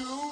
I'm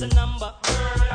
the 90s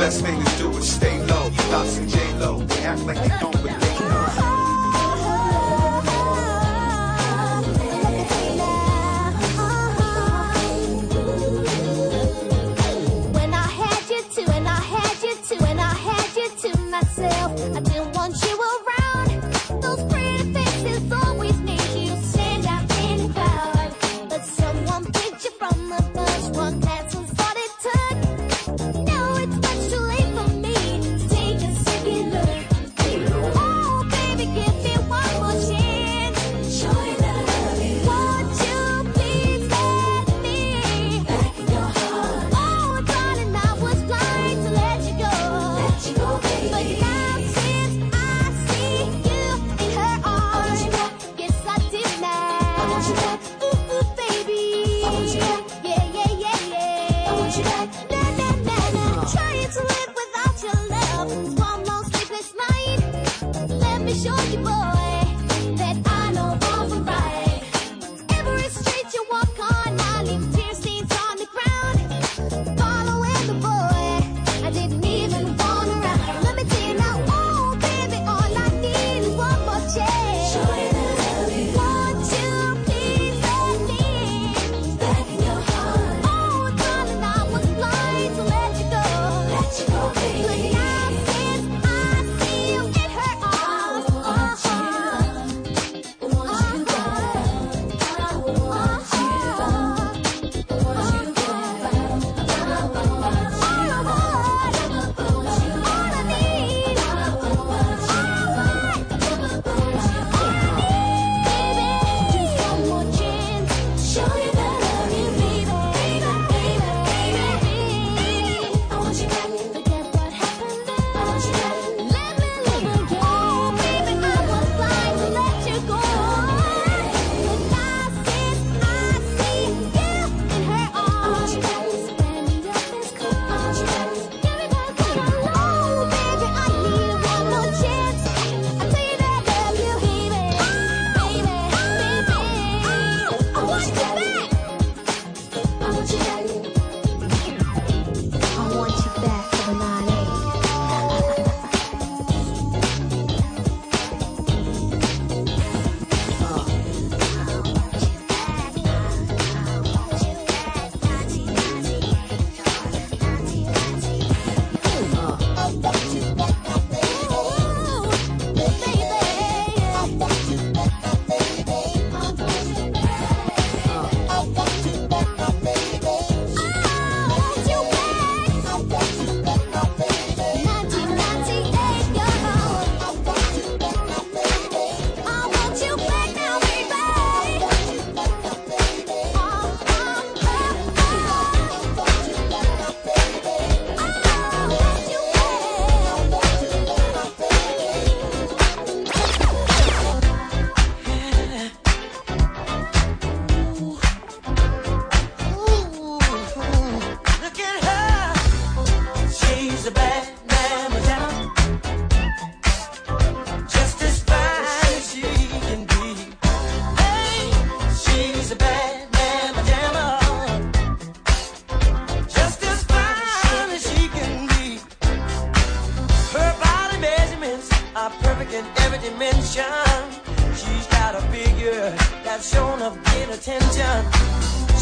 Best thing to do is stay low. Lots and J-Lo, they act like they don't, but they know.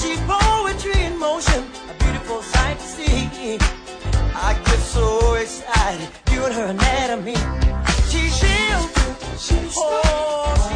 She's poetry in motion, a beautiful sight to see. I get so excited viewing her anatomy. She's shield, she's oh,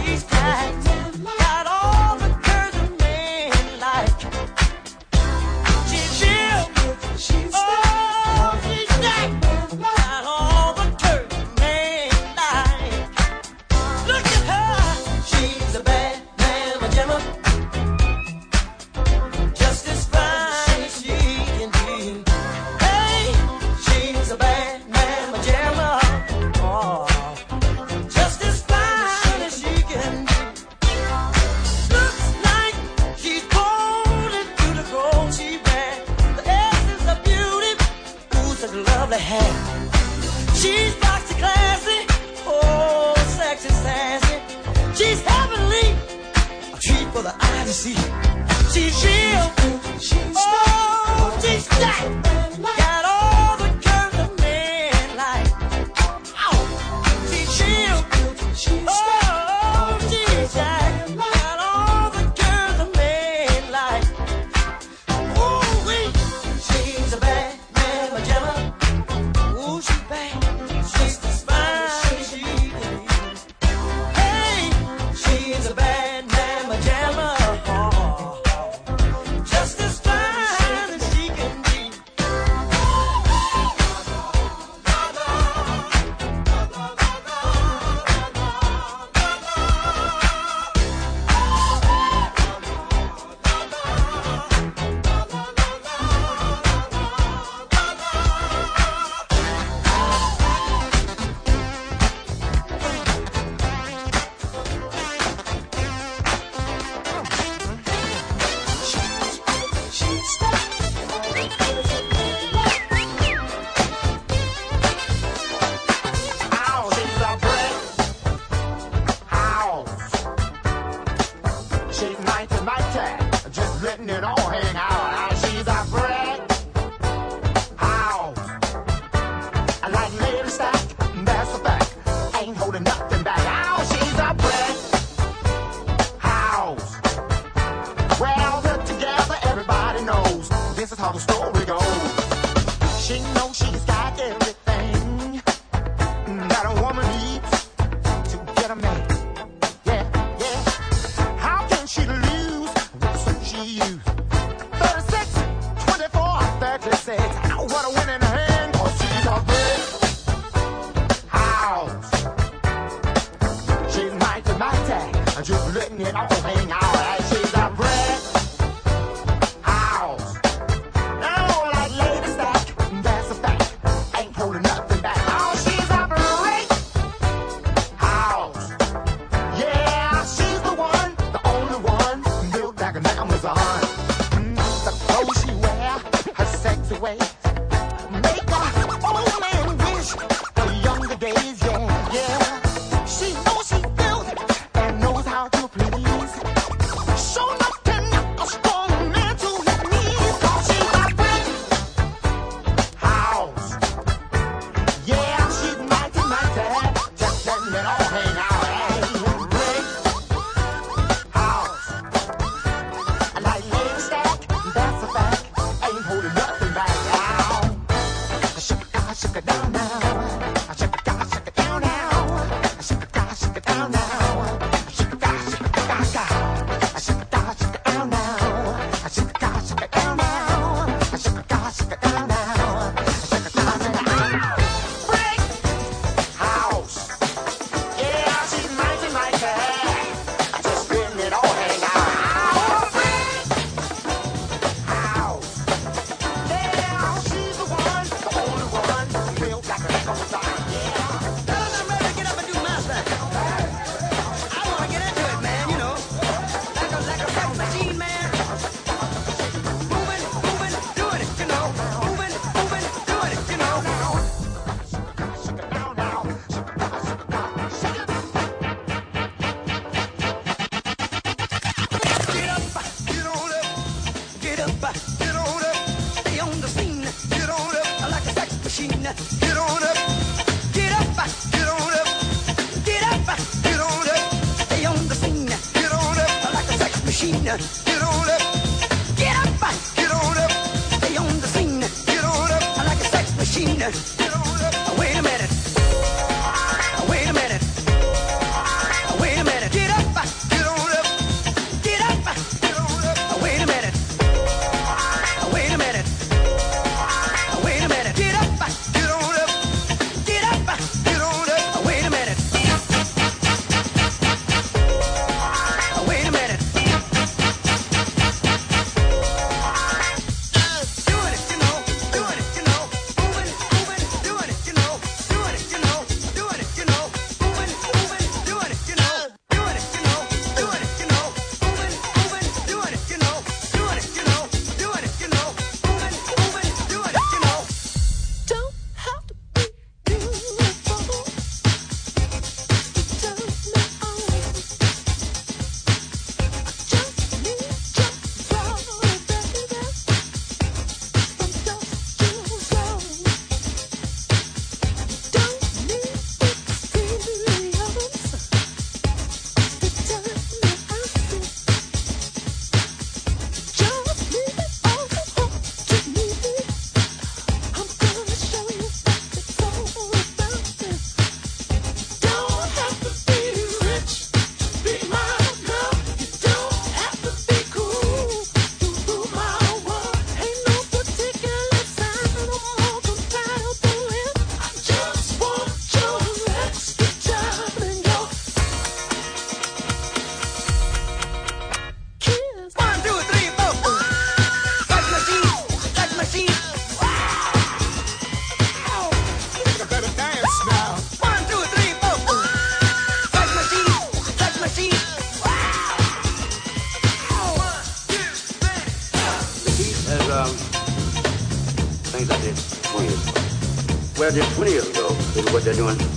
they're doing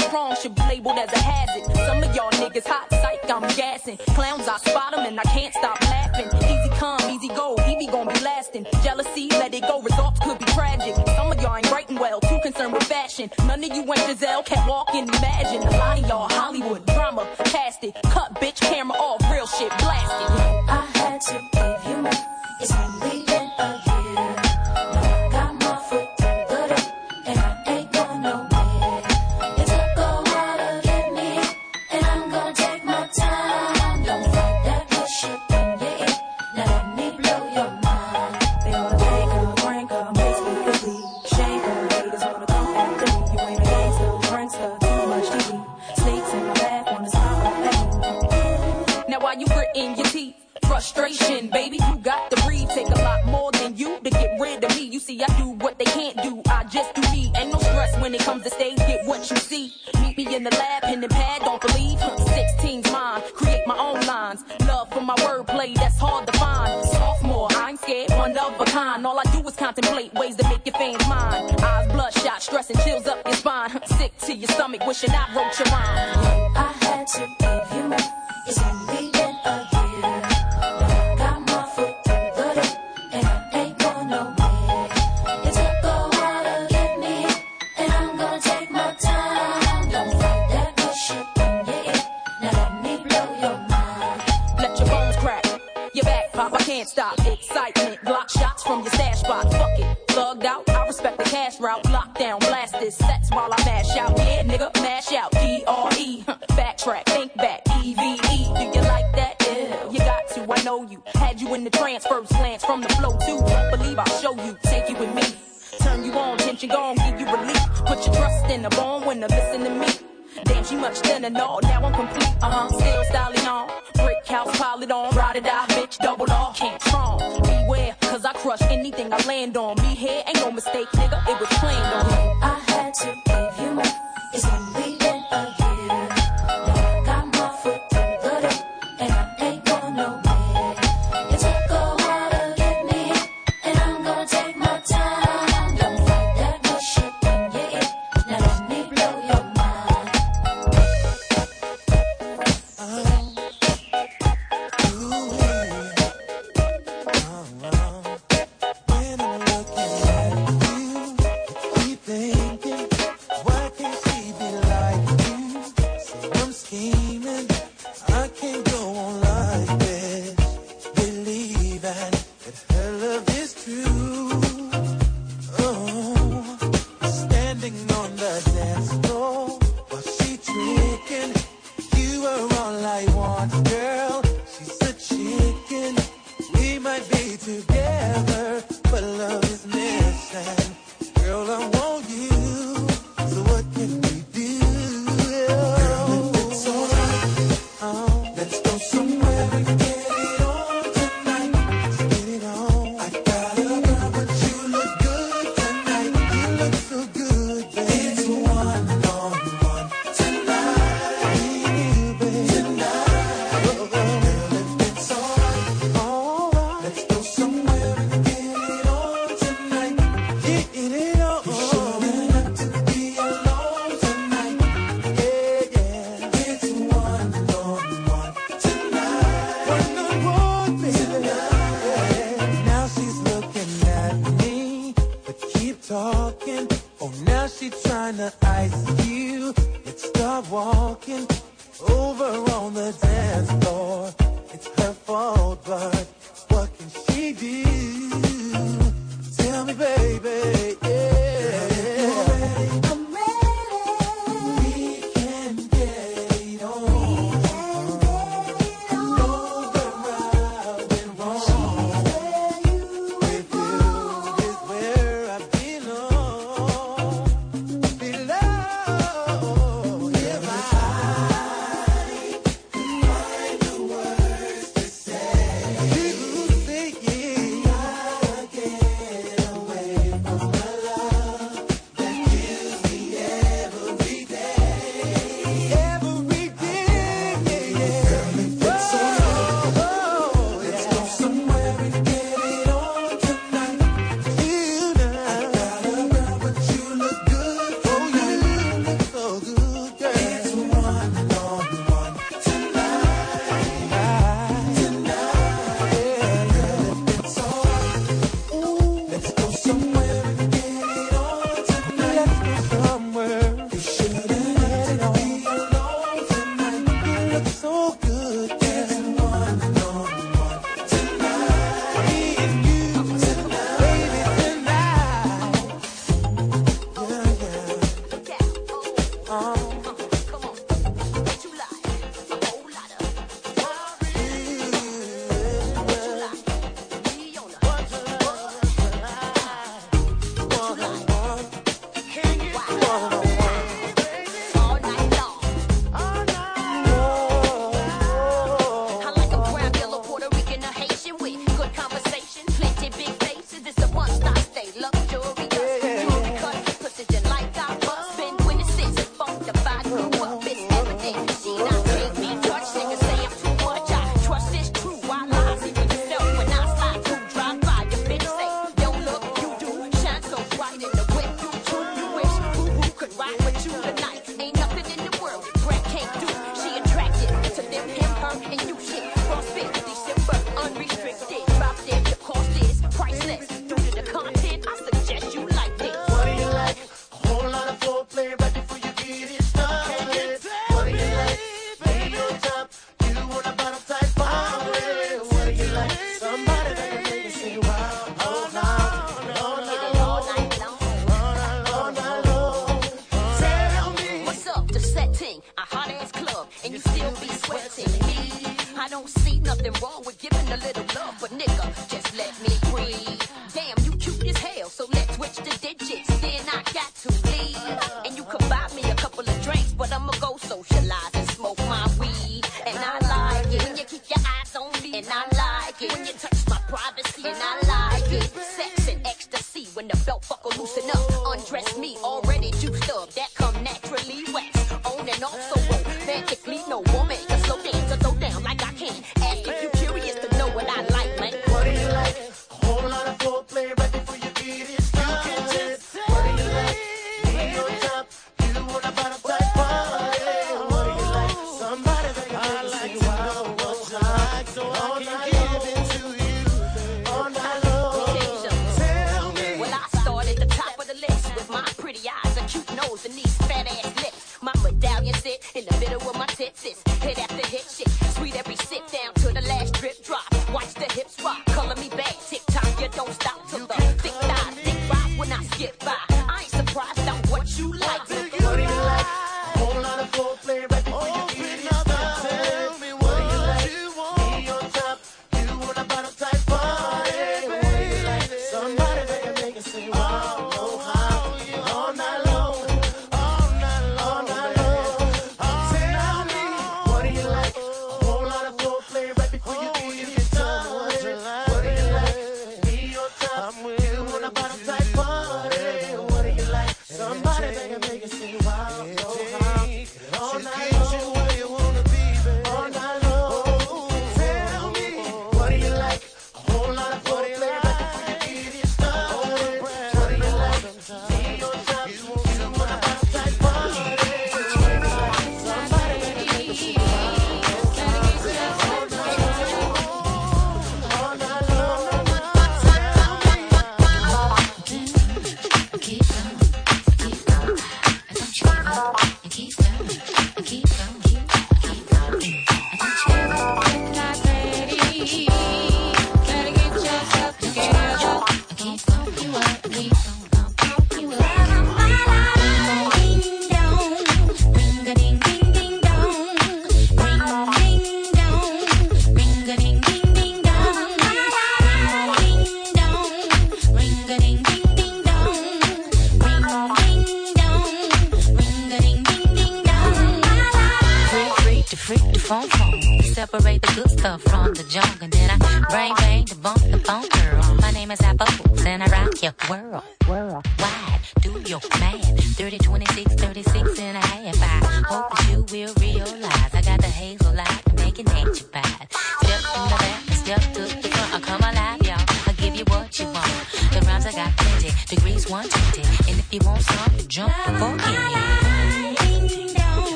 strong should be labeled as a hazard.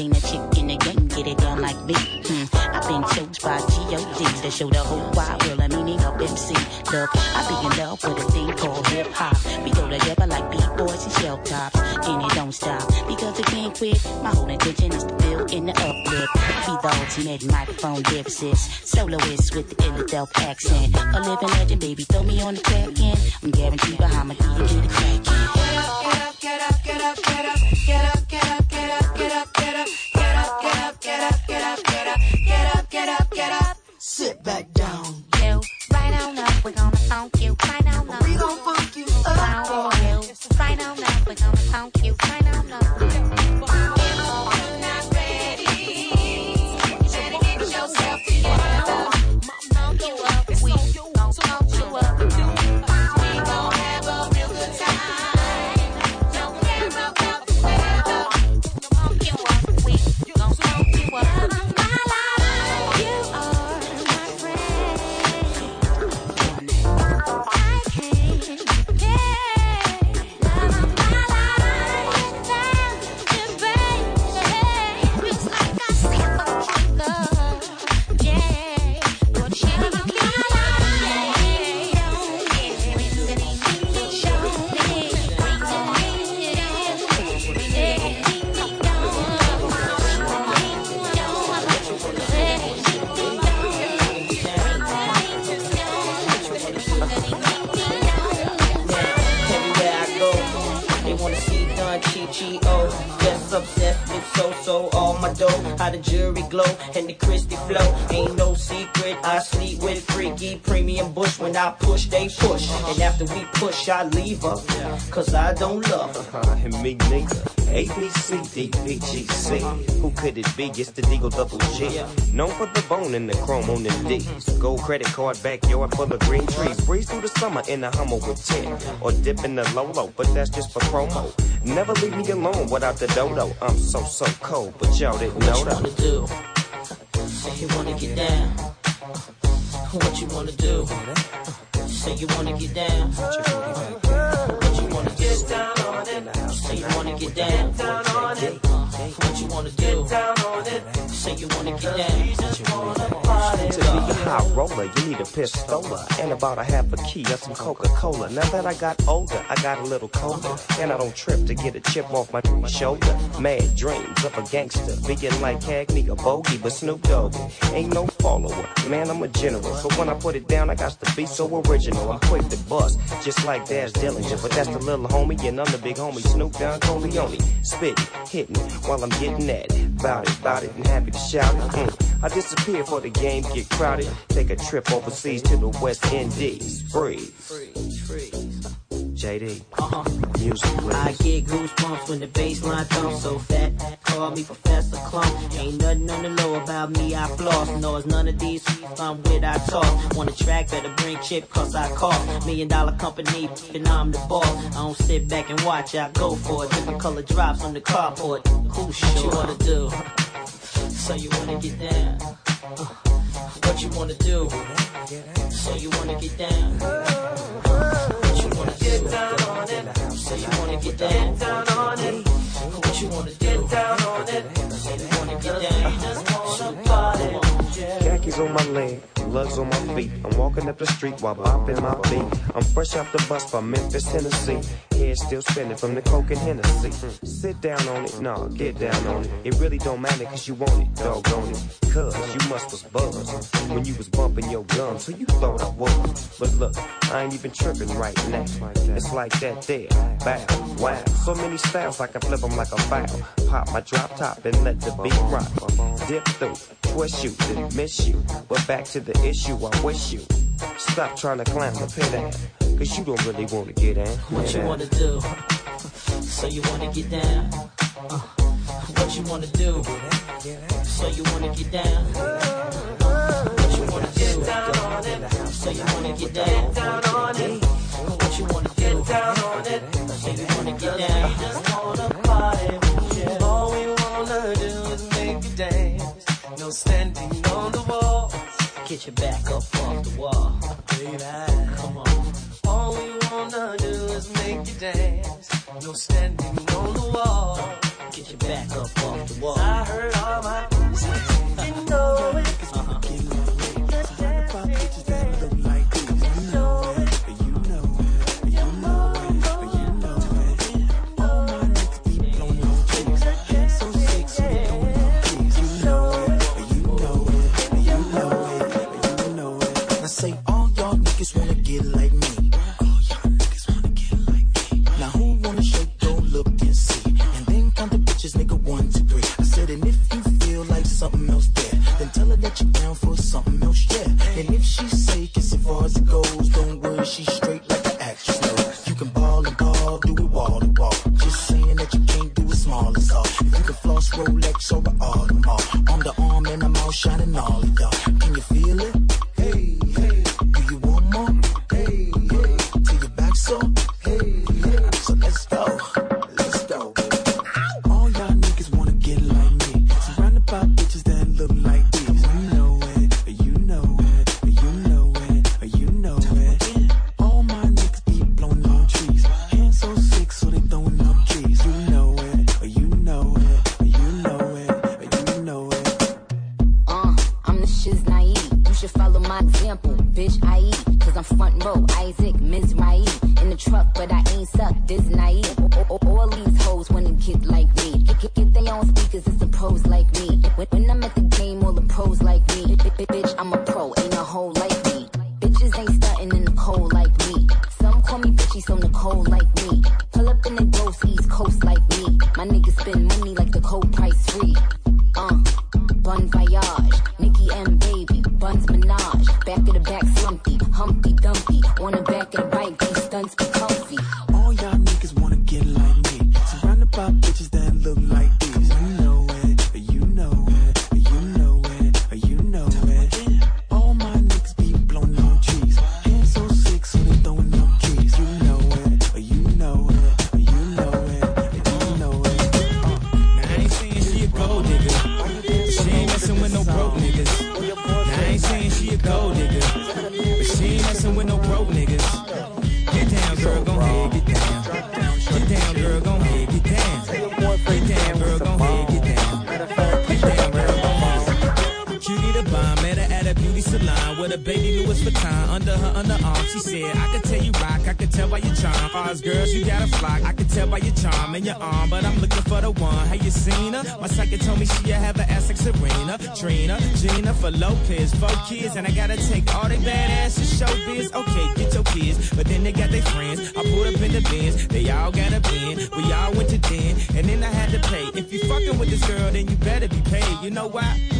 Team chick in the game, get it done like me. Hmm. I've been chose by G.O.D. to show the whole wide world a meaning of MC. Look, I be in love with a thing called hip hop. We go together like B-boys and shelf tops. And it don't stop, because it can't quit. My whole intention is to build in the uplift. Be the ultimate microphone deficit, Soloist with the Illadelph accent. A living legend, baby, throw me on the track end. I'm guaranteed behind my DJ to get it. Get up, get up, get up, get up, get up, get up. I leave her. Cause I don't love her. Uh, and me neither. A, B, C, D, P, G, C. Who could it be? It's the D-O Double G. Known for the bone and the chrome on the D's. Gold credit card backyard full of green trees. Breeze through the summer in a Hummer with 10. Or dip in the Lolo, but that's just for promo. Never leave me alone without the dodo. I'm so, so cold, but y'all didn't know What you wanna do? Say you wanna get down. What you wanna do? Say you wanna get down. What you wanna do? Say you wanna get down. What you wanna do? Say you wanna get down. To be a high roller, you need a pistola and about a half a key of some Coca-Cola. Now that I got older, I got a little colder, and I don't trip to get a chip off my shoulder. Mad dreams of a gangster, being like Cagney or Bogey, but Snoop Dogg ain't no follower. Man, I'm a general, so when I put it down, I got to be so original. I'm quick to bust, just like Daz Dillinger, but that's the little homie, and I'm the big homie Snoop Don Corleone. Spitting, hitting, while I'm getting at it. Bout it, bout it, and happy to shout it. Mm. I disappear for the game get crowded. Take a trip overseas to the West Indies. Freeze. JD. Music, please. I get goosebumps when the bass line thumps so fat. Call me Professor Klump. Ain't nothing on the low about me, I floss. No, it's none of these I'm with, I talk. On the track, better bring chip, cause I cough. Million dollar company, and I'm the boss. I don't sit back and watch, I go for it. Different color drops on the carport. Who sure? What you wanna do? So you wanna get down? Uh, what you wanna do? So you wanna get down? So you wanna get down? On it. What you wanna do? Get down on it. So you wanna get down? You just wanna party. On my leg, lugs on my feet. I'm walking up the street while bopping my beat. I'm fresh off the bus from Memphis, Tennessee. Head still spinning from the coke and Hennessy. Sit down on it, nah, get down on it. It really don't matter cause you want it, doggone it. Cause you must was buzzed when you was bumping your gums, so you thought I was. But look, I ain't even tripping right now. It's like that there, bow, wow. So many styles I can flip them like a foul. Pop my drop top and let the beat rock. Dip through, twist you, then miss you. But back to the issue, I wish you. Stop trying to climb the pit down. Cause you don't really wanna get in. What you wanna do? So you wanna get down? Uh, what you wanna do? So you wanna get down? What you wanna do? So you wanna get down? Get down On it. What you wanna do? So you wanna get down? Just wanna party. All we wanna do is make you dance. No standing on the wall. Get your back up off the wall. Baby, come on. All we wanna do is make you dance. No standing on the wall. Get your back up off the wall. I heard all my something else, yeah. And if she sick, as far as it goes, don't worry, she met her at a beauty salon with a baby Louis Vuitton under her underarm. She said, I could tell you rock, I could tell by your charm. Fars girls, you got a flock, I could tell by your charm and your arm, but I'm looking for the one. Have you seen her? My psychic told me she have an ass like Serena, Trina, Jennifer Lopez, four kids, and I gotta take all they badass to show biz. Okay, get your kids, but then they got their friends. I pulled up in the Benz, they all got a bin. We all went to den, and then I had to pay. If you fucking with this girl, then you better be paid. You know why?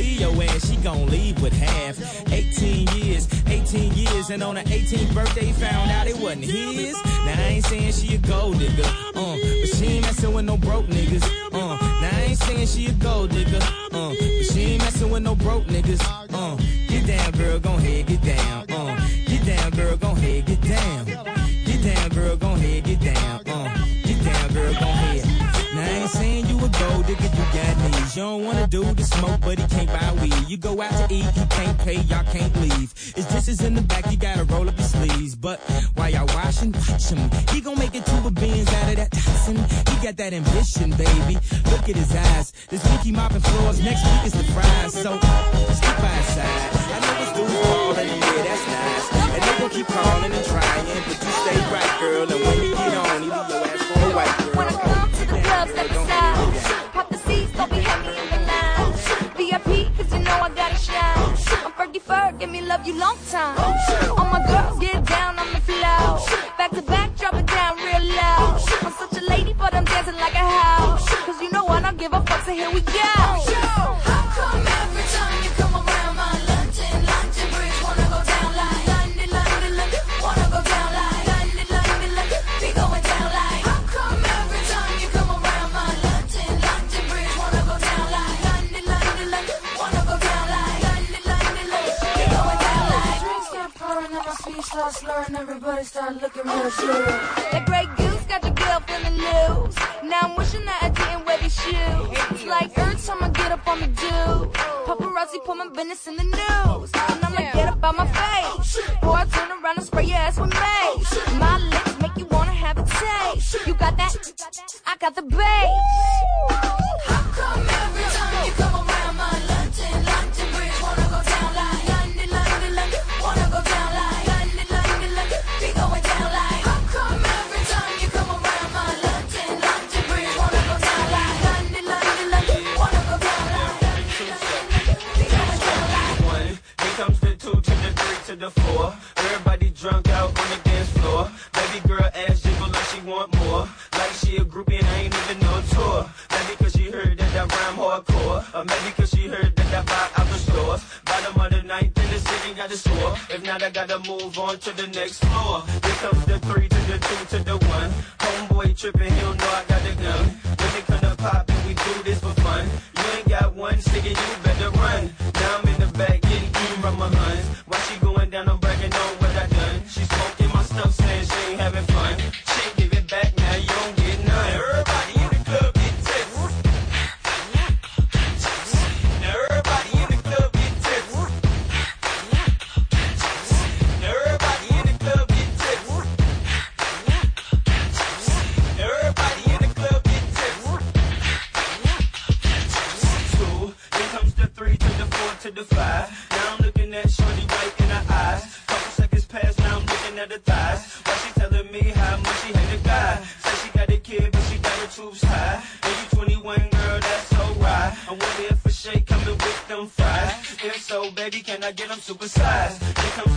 leave your ass, she gon' leave with half. 18 years, 18 years, and on her 18th birthday, found out it wasn't his. Now I ain't saying she a gold digger, uh, but she ain't messing with no broke niggas, uh. Now I ain't saying she a gold digger, uh, but she ain't messing with no broke niggas, uh. Get down, girl, gon' head, get down, uh. Get down, girl, gon' head, get down. Get down, girl, gon' You don't wanna do the smoke, but he can't buy weed. You go out to eat, he can't pay, y'all can't leave. His dishes in the back, you gotta roll up your sleeves. But while y'all washing, watch him. He gon' make it to a Benz out of that Datsun. He got that ambition, baby. Look at his eyes. This week he mopping floors, next week is the fries. So step by his side. I know it's dudes calling, yeah, that's nice. And they gon' keep calling and trying, but you stay right, girl. And when you get on, he leave your ass for a white girl. When I come to the club, step aside. Pop know I gotta shine. I'm Fergie Ferg, give me love you long time. All my girls get down on the floor. Back to back, drop it down real low. I'm such a lady, but I'm dancing like a house. Cause you know I don't give a fuck, so here we go. How come start slurring, everybody start looking real serious. That Grey Goose got the girl feeling loose. Now I'm wishing that I didn't wear these shoes. It's like every time I get up on the do. Paparazzi put my business in the news. And I'm like, get up on my face. Boy, I turn around and spray your ass with mace. My lips make you wanna have a taste. You got that? I got the bass. How come the floor. Everybody drunk out on the dance floor. Baby girl ass jiggle like she want more. Like she a groupie and I ain't even know tour. Maybe cause she heard that that rhyme hardcore. Or maybe cause she heard that I buy out the stores. Bottom of the ninth in the city got a score. If not, I gotta move on to the next floor. Here comes the three to the two to the one. Homeboy tripping, he don't know I got the gun. When it come to poppin', we do this for fun. You ain't got one, sticking you. I get them supersized. Come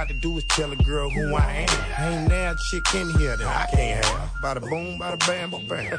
got to do is tell a girl who I am. Ain't now chick in here that I can't have. Bada boom, bada bam, bam.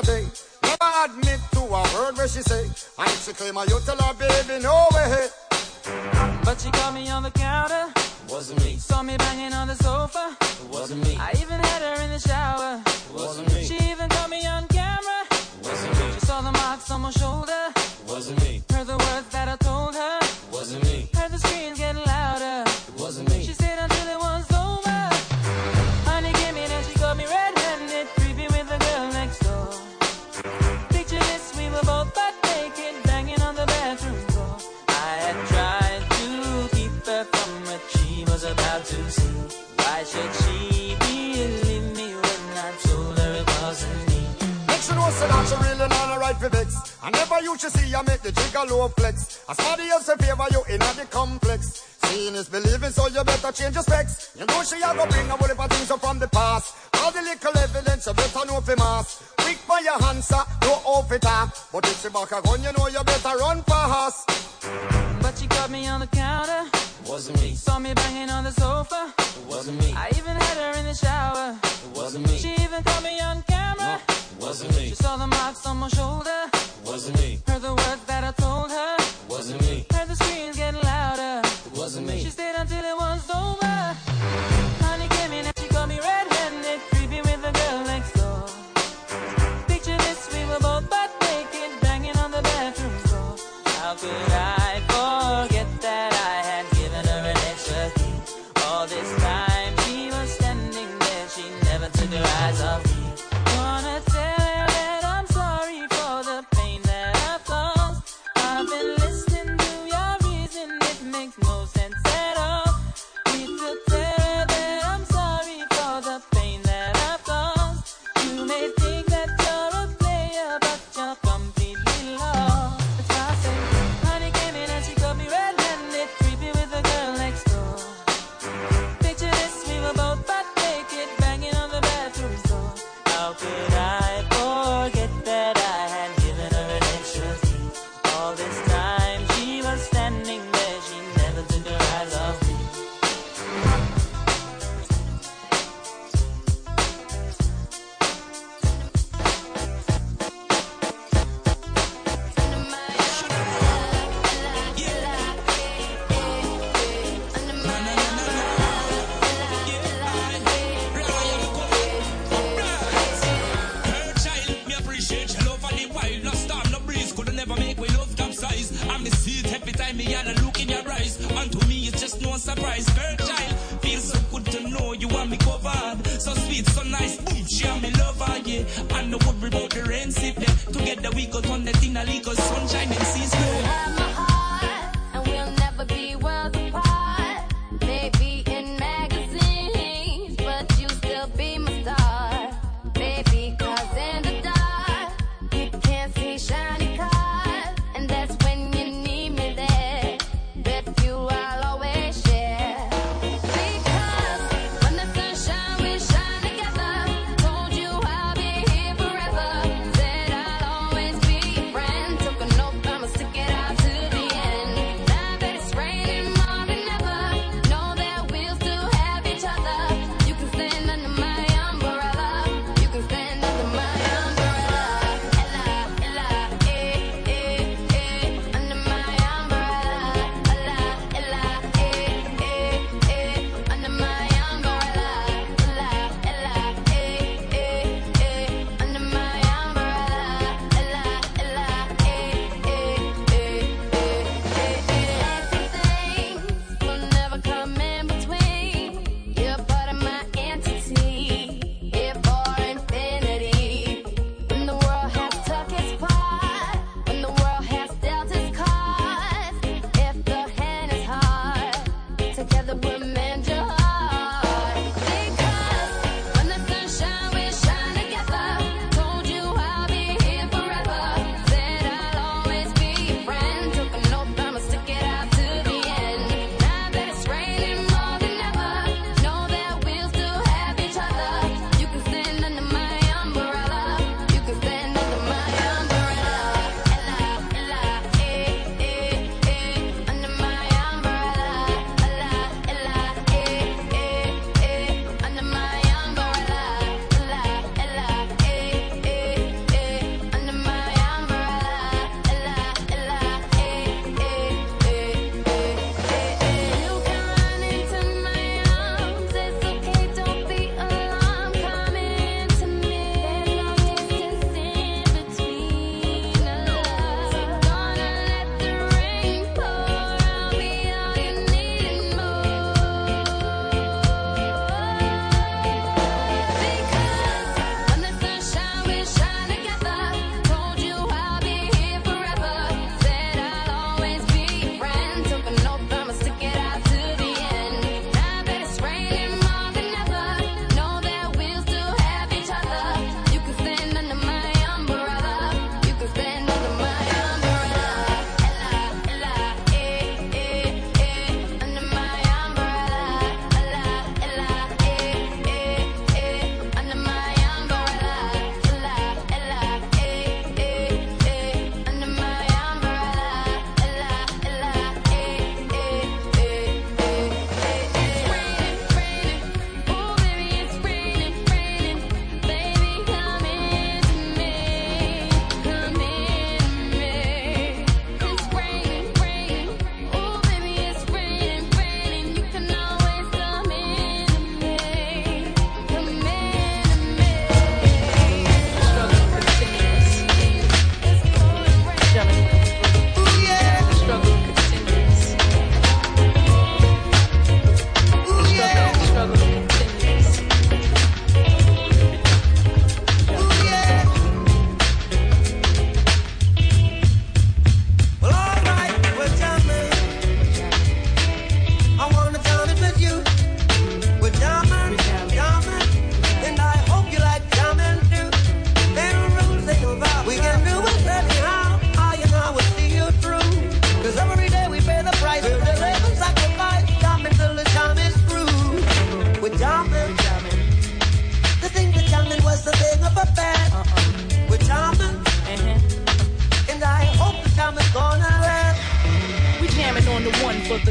parabéns.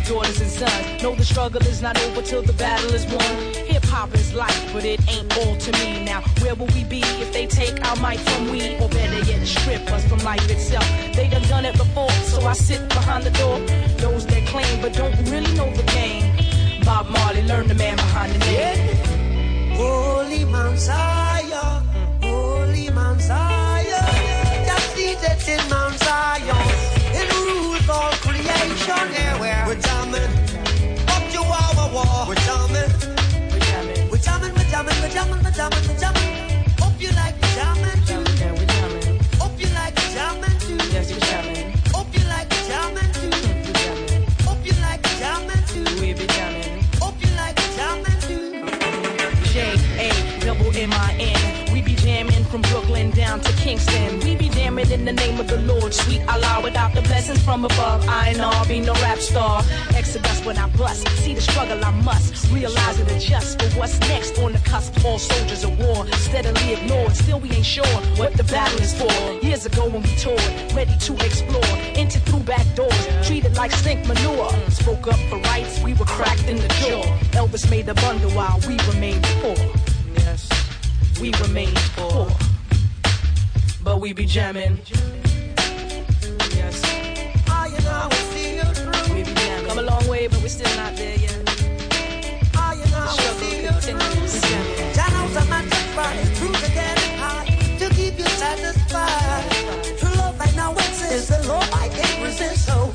Daughters and sons. Know the struggle is not over till the battle is won. Hip hop is life, but it ain't all to me. Now, where will we be if they take our mic from we? Or better yet, strip us from life itself. They done done it before, so I sit behind the door. Those that claim but don't really know the game. Bob Marley, learn the man behind the name. Holy Mount Zion, Holy Mount Zion, just seated in Mount Zion, Yeah, where we're jamming, up to our war. We're jamming, we're jamming, we're jamming, we're jamming, we're jamming, we're jamming, we're jamming. Hope you like jamming too. Yeah, we're jamming. Hope you like jamming too. Yes, we're jamming. Hope you like jamming too. Hope you like jamming too. We be jamming. Hope you like jamming too. J A double M I N. We be jamming from Brooklyn down to Kingston. We be jamming in the name of the Lord. Sweet Allah without the blessings from above. I and all be no rap star. Exodus when I bust. See the struggle I must. Realize and adjust for what's next on the cusp. All soldiers of war. Steadily ignored. Still we ain't sure what the battle is for. Years ago when we toured. Ready to explore. Entered through back doors. Treated like stink manure. Spoke up for rights. We were cracked in the jaw. Elvis made a bundle while we remained poor. Yes, we remain poor. But we be jamming. Yes, I and I will see you we be jamming. Come a long way, but we're still not there yet. I and I will see you through. Channels are not just right, truth are getting hard to keep you satisfied. True love right now exists, the Lord I can't resist, so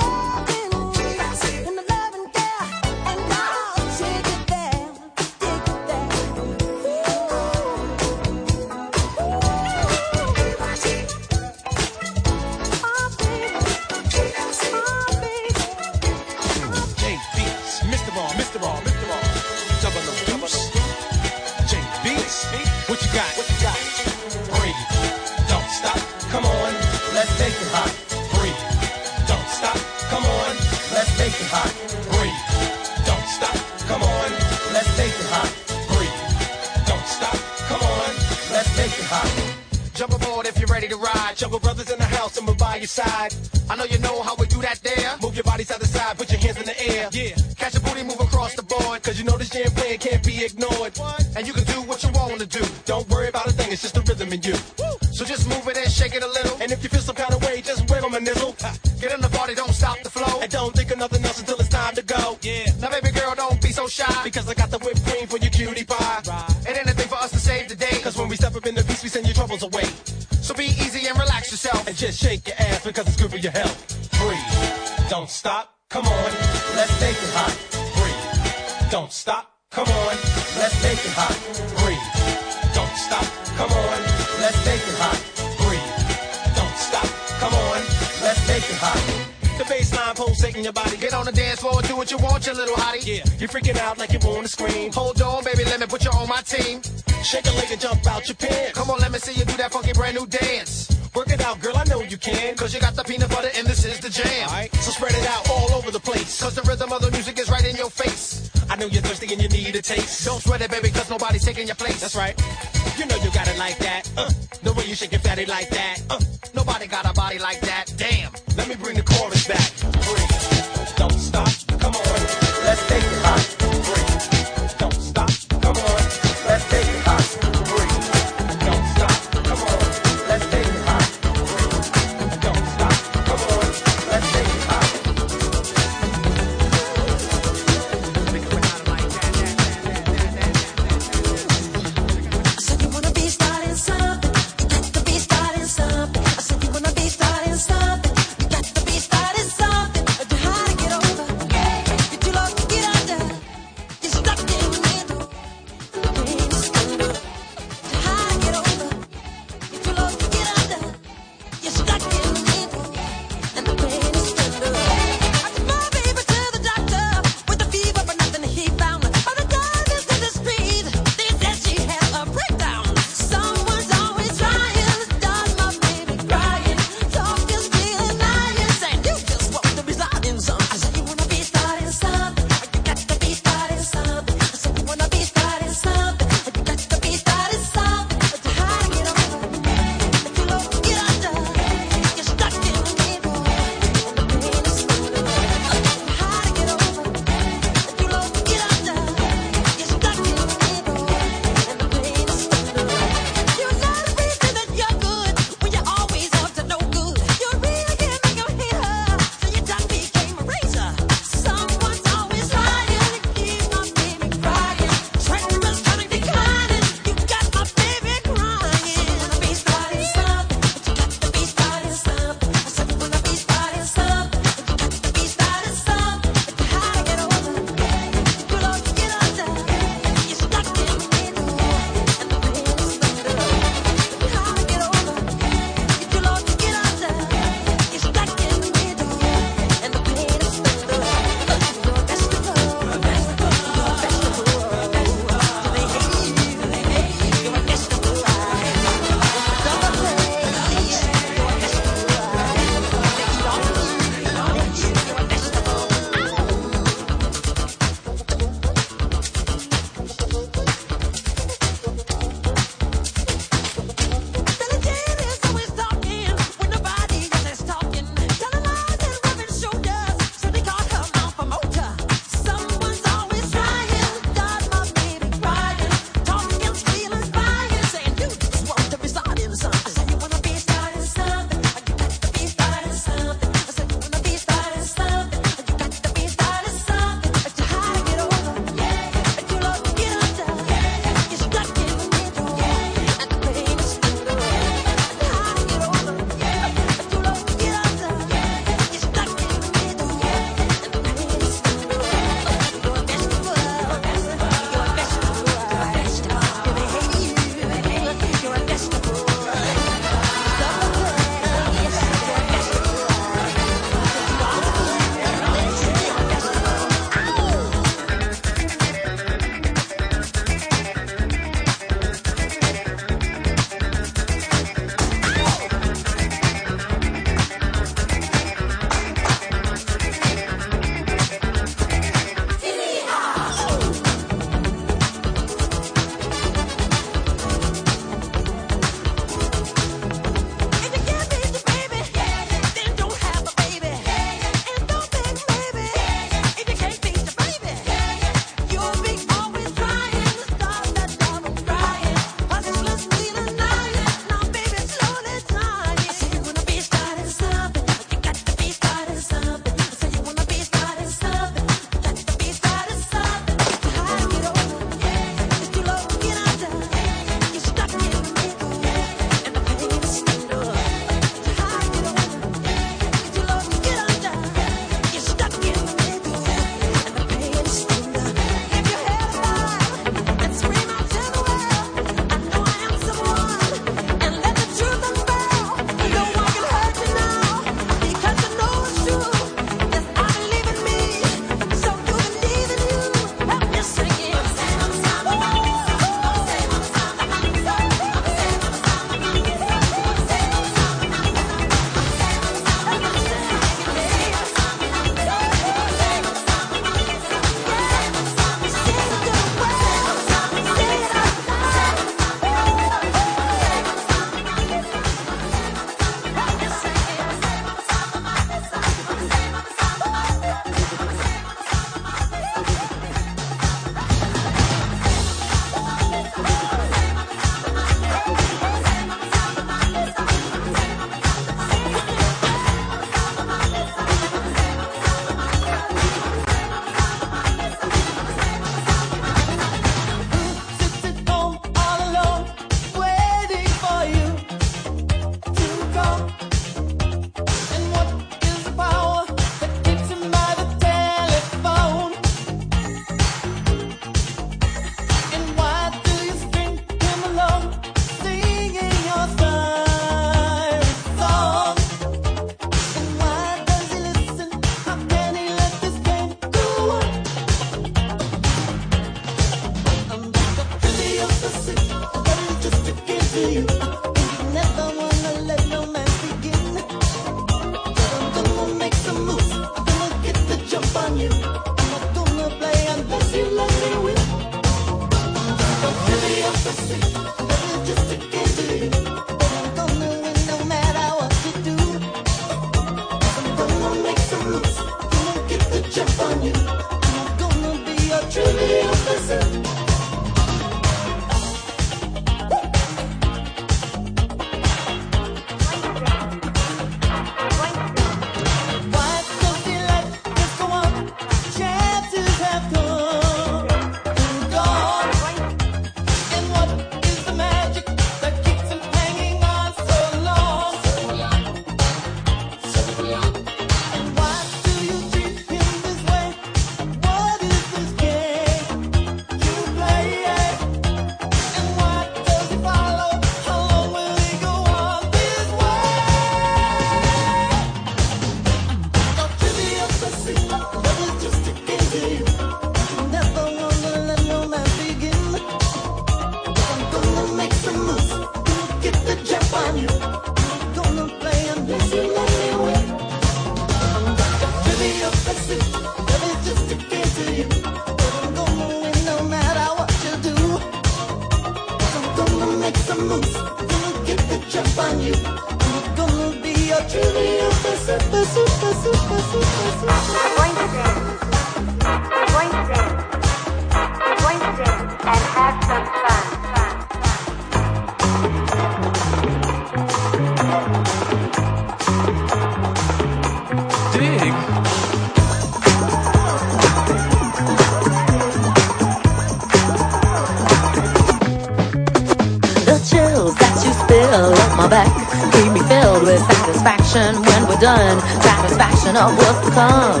back keep me filled with satisfaction when we're done. Satisfaction of what's to come.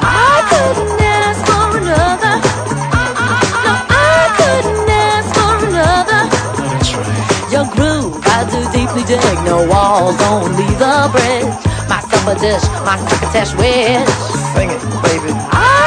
I couldn't ask for another. No, I couldn't ask for another. Your groove, I do deeply dig. No walls, only the bridge. My supper dish, my crocketesh wish. Sing it, baby. I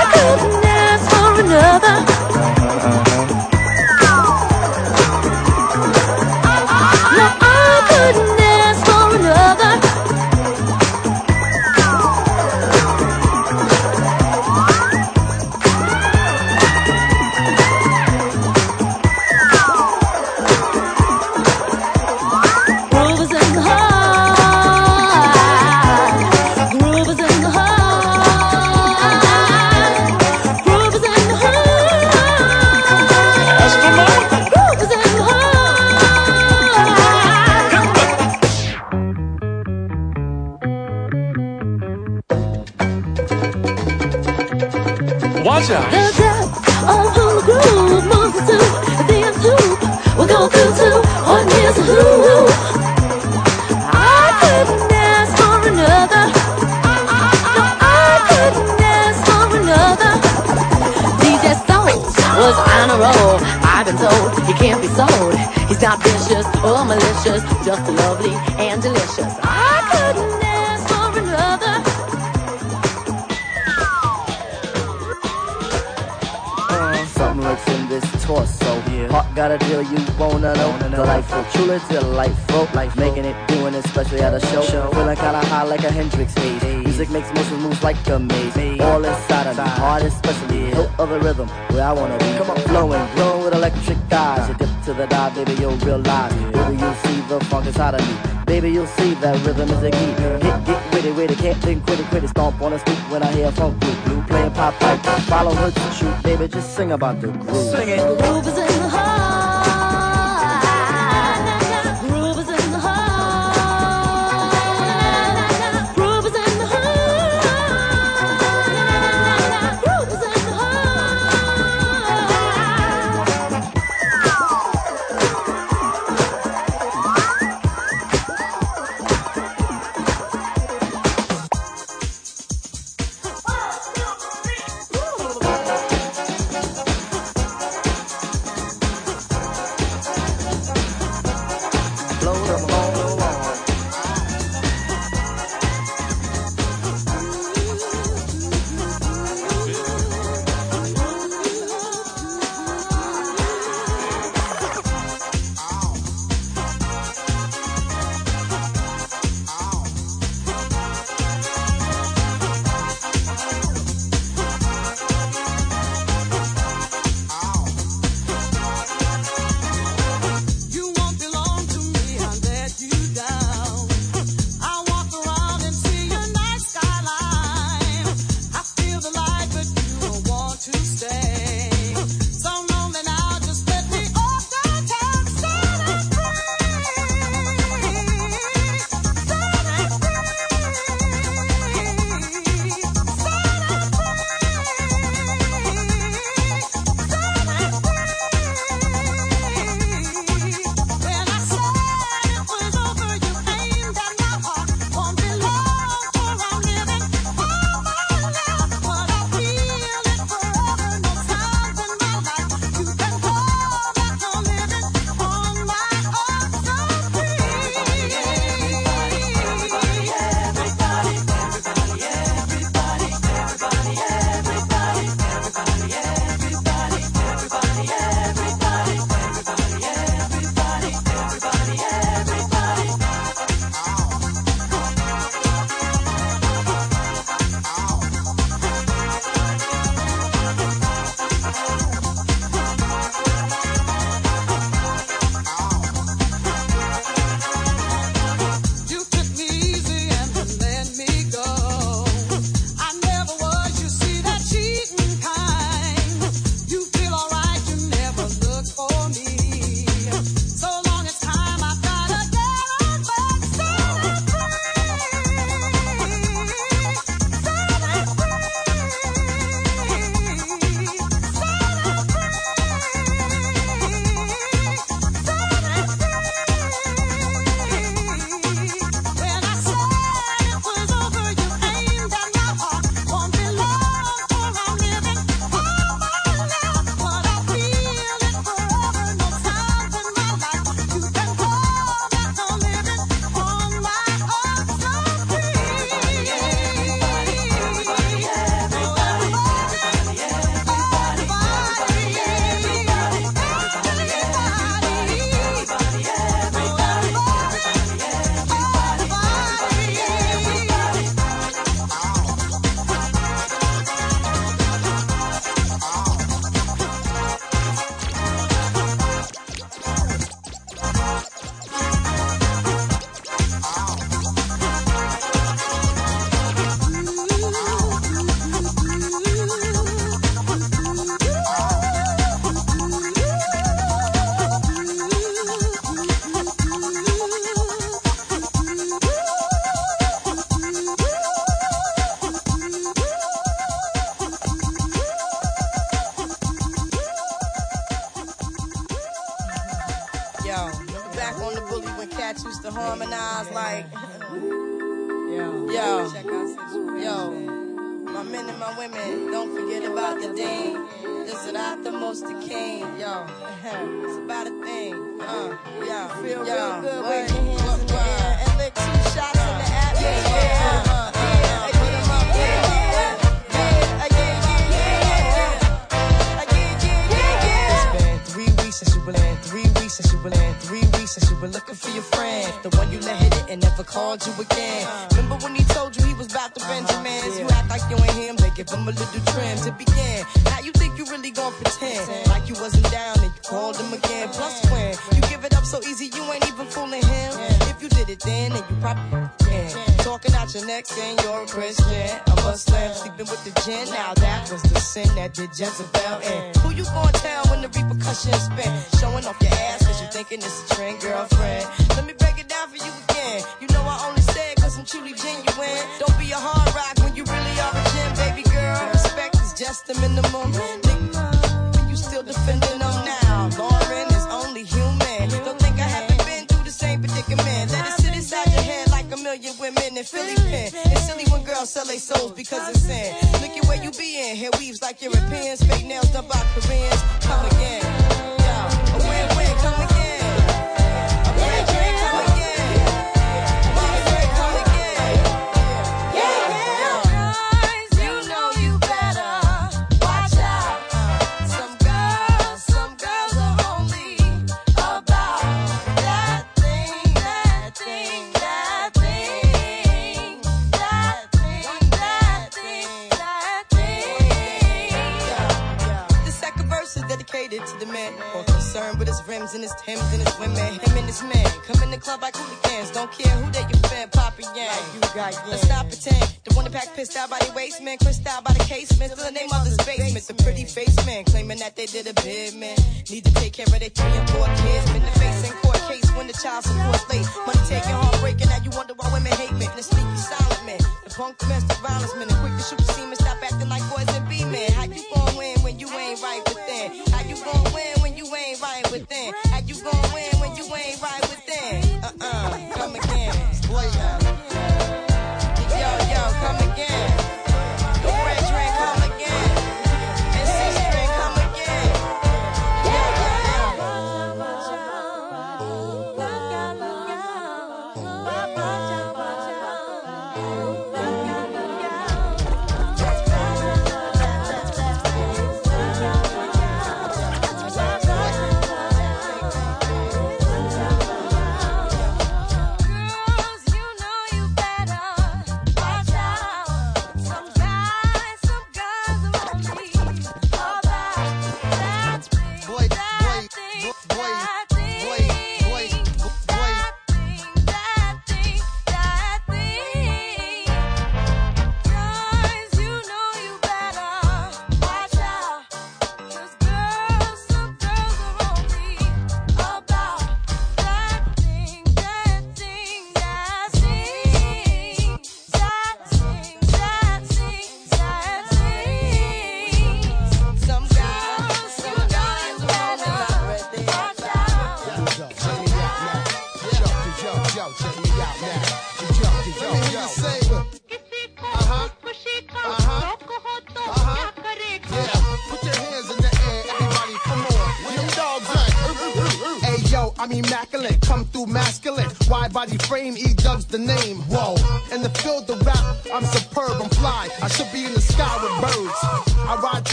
to baby, you'll realize. Baby, you'll see the funk inside of me. Baby, you'll see that rhythm is a key. Get, get witty, witty, can't think, quit it, quit it. Stomp on the street when I hear funk blue. Blue playing pop pipe. Follow her to shoot, baby, just sing about the groove. Sing it. Groove is in the heart. Republicans. Don't care who they you Poppy Yang. Like you got yang. Let's not pretend. The one that pack pissed out by the waist, man. Crissed out by the casement. Still in their mother's basement. The pretty face man claiming that they did a bid, man. Need to take care of their three and four kids. Been the face in court case when the child support late. Money taking heartbreaking. Now you wonder why women hate men. The sneaky silent man. The punk domestic violence man. The quick to shoot semen. Stop acting like boys and be men. How you gon' win when you ain't right?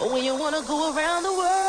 When you wanna go around the world,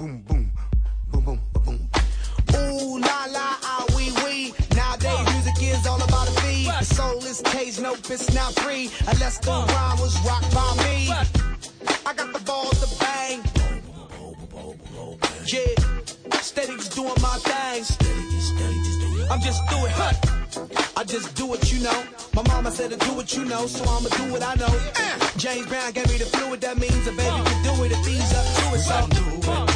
boom, boom, boom, boom, boom, boom. Ooh, la la, ah, wee wee. Nowadays music is all about a fee. The soul is caged, nope, it's not free unless the rhyme was rocked by me. I got the balls to bang. Yeah, steady just doing my things. I'm just do it, huh? I just do it, you know. My mama said to do what you know, so I'ma do what I know. Eh. James Brown gave me the fluid, that means a baby can do it if he's up to it. So do it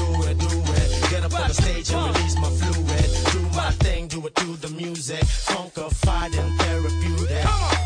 get up on the stage and release my fluid. Do my thing, do it to the music. Funkified and therapeutic. Come on.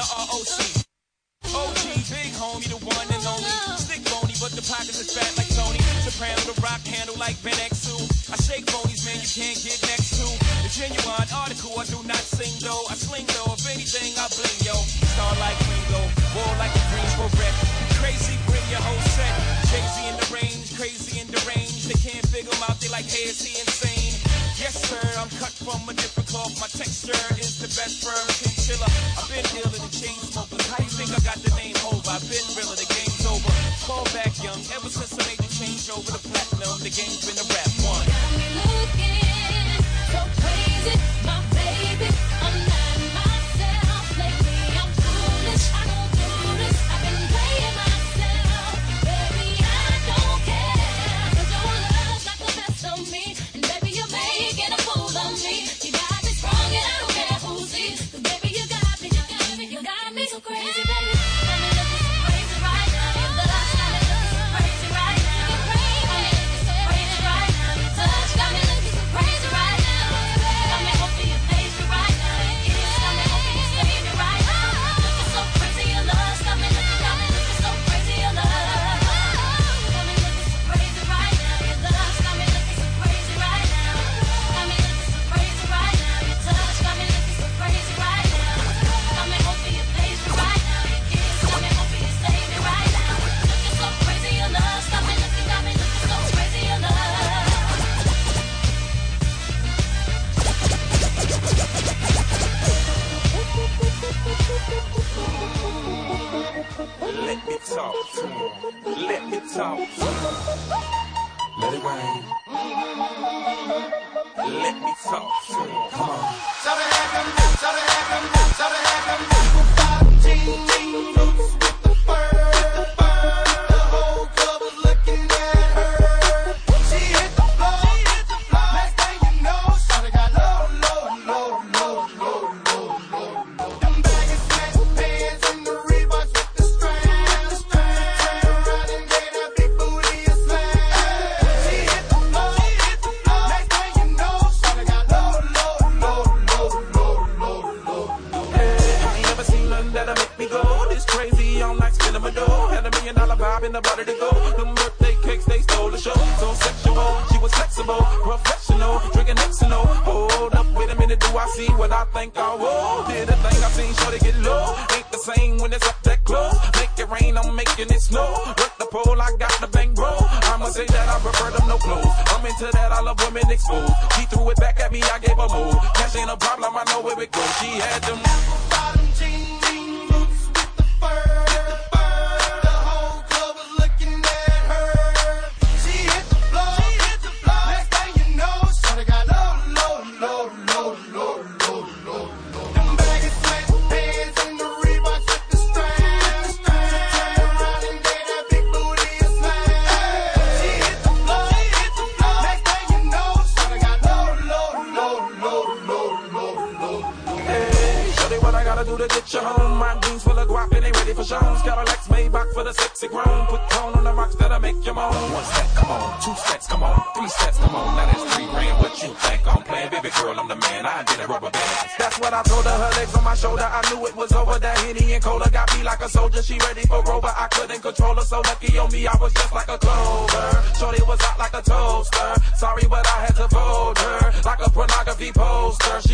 the ROC. OG, big homie, the one and only. Stick bony, but the pockets is fat like Tony. Soprano, the ROC handle like Ben X2. I shake bonies, man, you can't get next to. The genuine article, I do not sing though. I sling though, if anything, I bling yo. Star like Ringo, war like a green beret. Crazy, bring your whole set. Crazy in the range, crazy in the range. They can't figure him out, they like, hey, is he insane? Yes, sir, I'm cut from a different cloth. My texture is the best firm. been realer, the game's over. Fall back young, ever since I made the change over the platinum, the game's been a rap.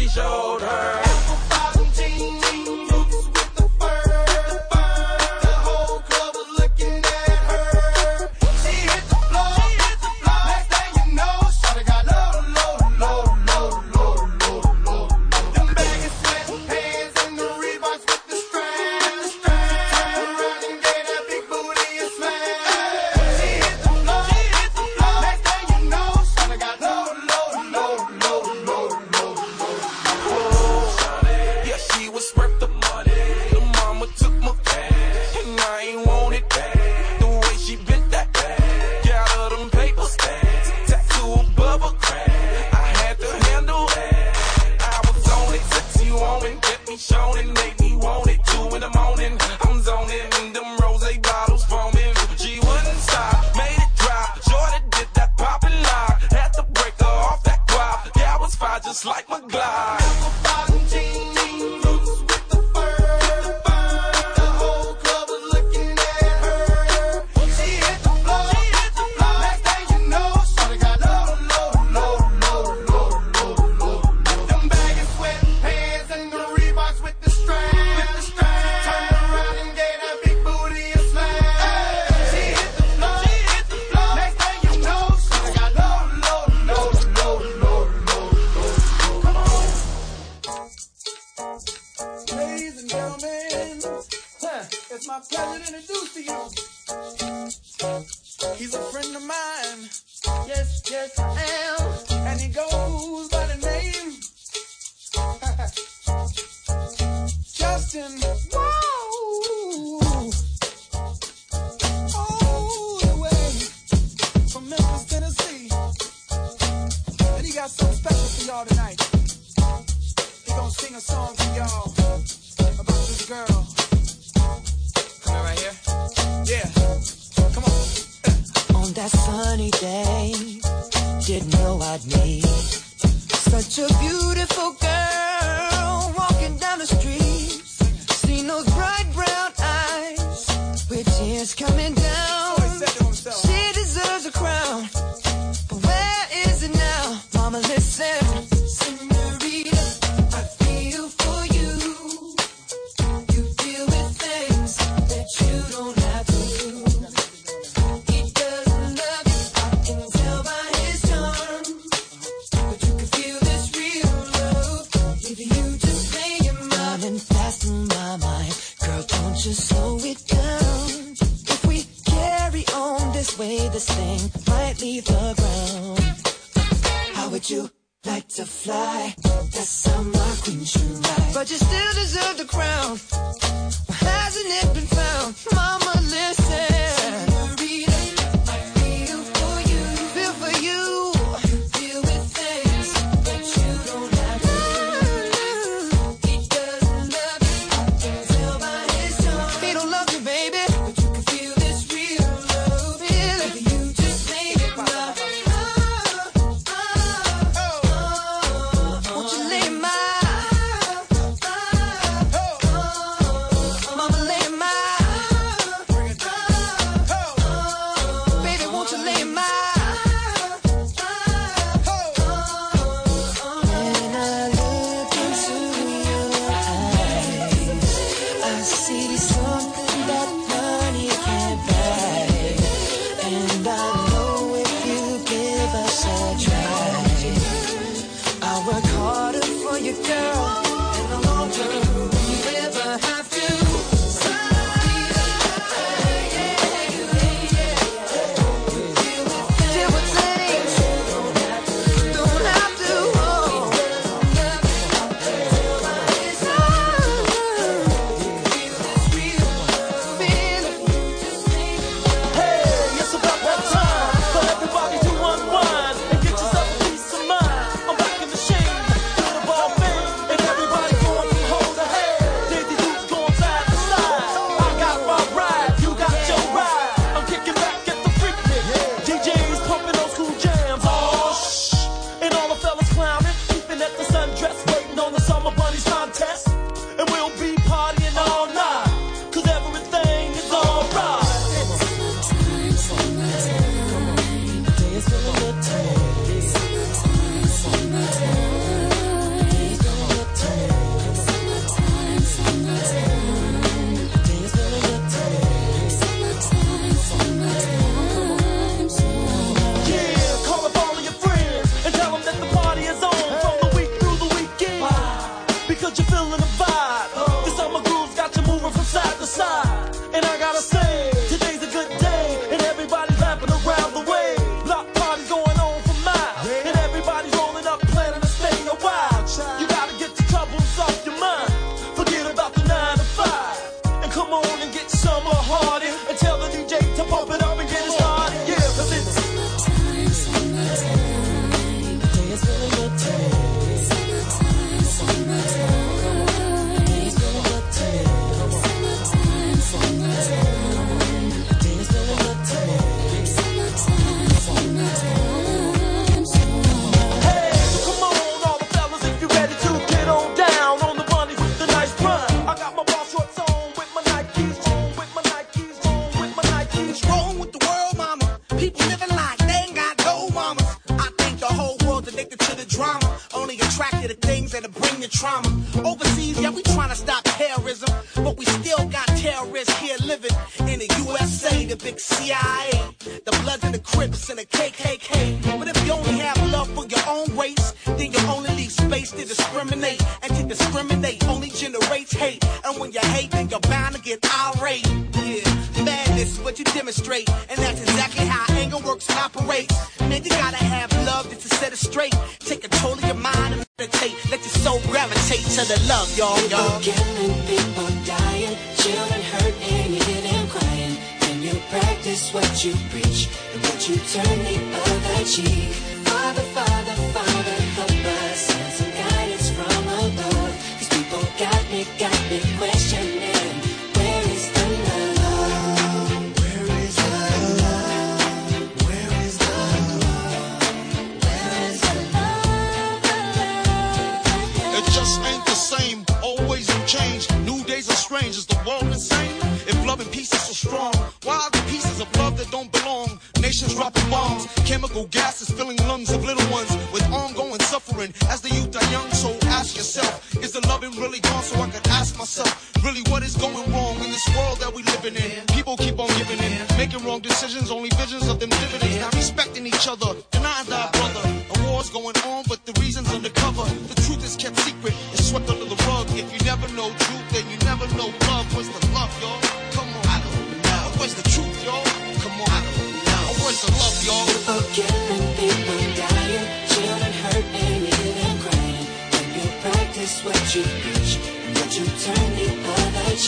Showed her. Us try, I'll work harder for you, girl.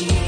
Other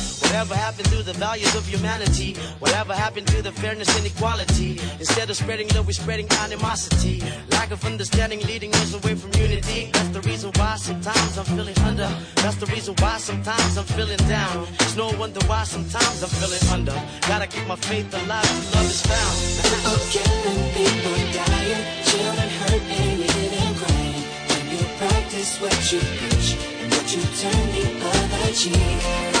Whatever happened to the values of humanity? Whatever happened to the fairness and equality? Instead of spreading love, we're spreading animosity. Lack of understanding leading us away from unity. That's the reason why sometimes I'm feeling under. That's the reason why sometimes I'm feeling down. It's no wonder why sometimes I'm feeling under. Gotta keep my faith alive love is found. Killing, people dying, children and crying. When you practice what you preach, but you turn the other cheek.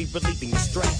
Be relieving the stress.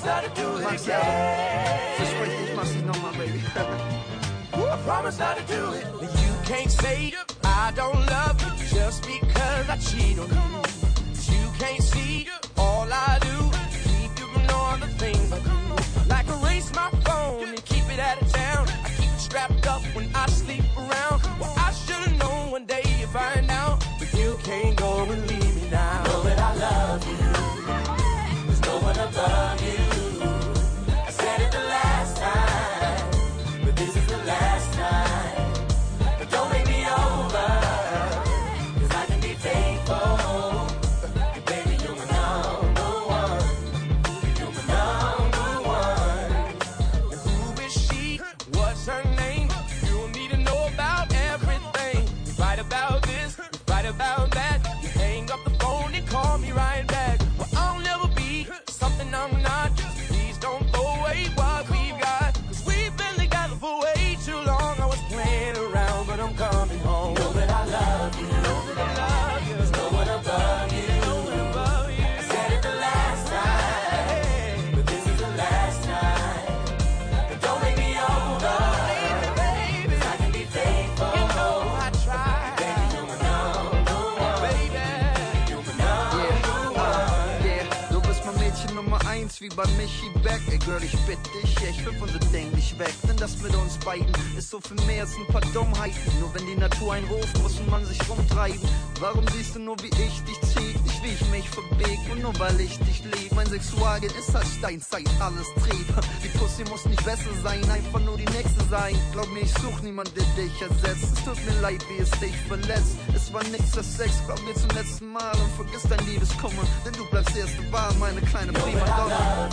Promise not to do it again. Just wait, this my seat, no, my baby. I promise not to do it. You can't say I don't love you just because I cheat on you. You can't see all I do. Keep from all the things I do. Like erase my phone and keep it out of town. I keep it strapped up when I sleep around. Well, I should've known one day bei Michi Beck. Ey Girl, ich bitte dich, yeah, ich hüpf unser Ding nicht weg. Denn das mit uns beiden ist so viel mehr als ein paar Dummheiten. Nur wenn die Natur einen ruft, muss man sich rumtreiben. Warum siehst du nur, wie ich dich zieh? Wie ich mich verbeg und nur weil ich dich lieb. Mein Sexualien ist halt Steinzeit, alles Trieb. Die Pussy muss nicht besser sein, einfach nur die nächste sein. Glaub mir, ich such niemand, der dich ersetzt. Es tut mir leid, wie es dich verletzt. Es war nichts als Sex, glaub mir zum letzten Mal und vergiss dein Liebeskummer. Denn du bleibst erste Wahl, meine kleine Primadonna.